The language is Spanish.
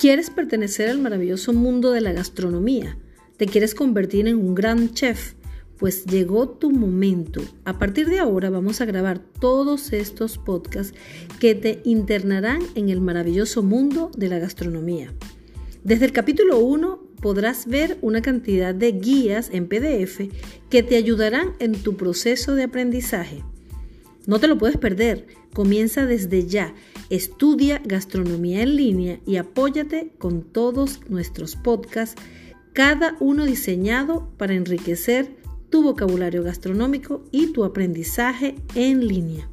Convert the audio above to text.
¿Quieres pertenecer al maravilloso mundo de la gastronomía? ¿Te quieres convertir en un gran chef? Pues llegó tu momento. A partir de ahora vamos a grabar todos estos podcasts que te internarán en el maravilloso mundo de la gastronomía. Desde el capítulo 1 podrás ver una cantidad de guías en PDF que te ayudarán en tu proceso de aprendizaje. No te lo puedes perder. Comienza desde ya. Estudia gastronomía en línea y apóyate con todos nuestros podcasts, cada uno diseñado para enriquecer tu vocabulario gastronómico y tu aprendizaje en línea.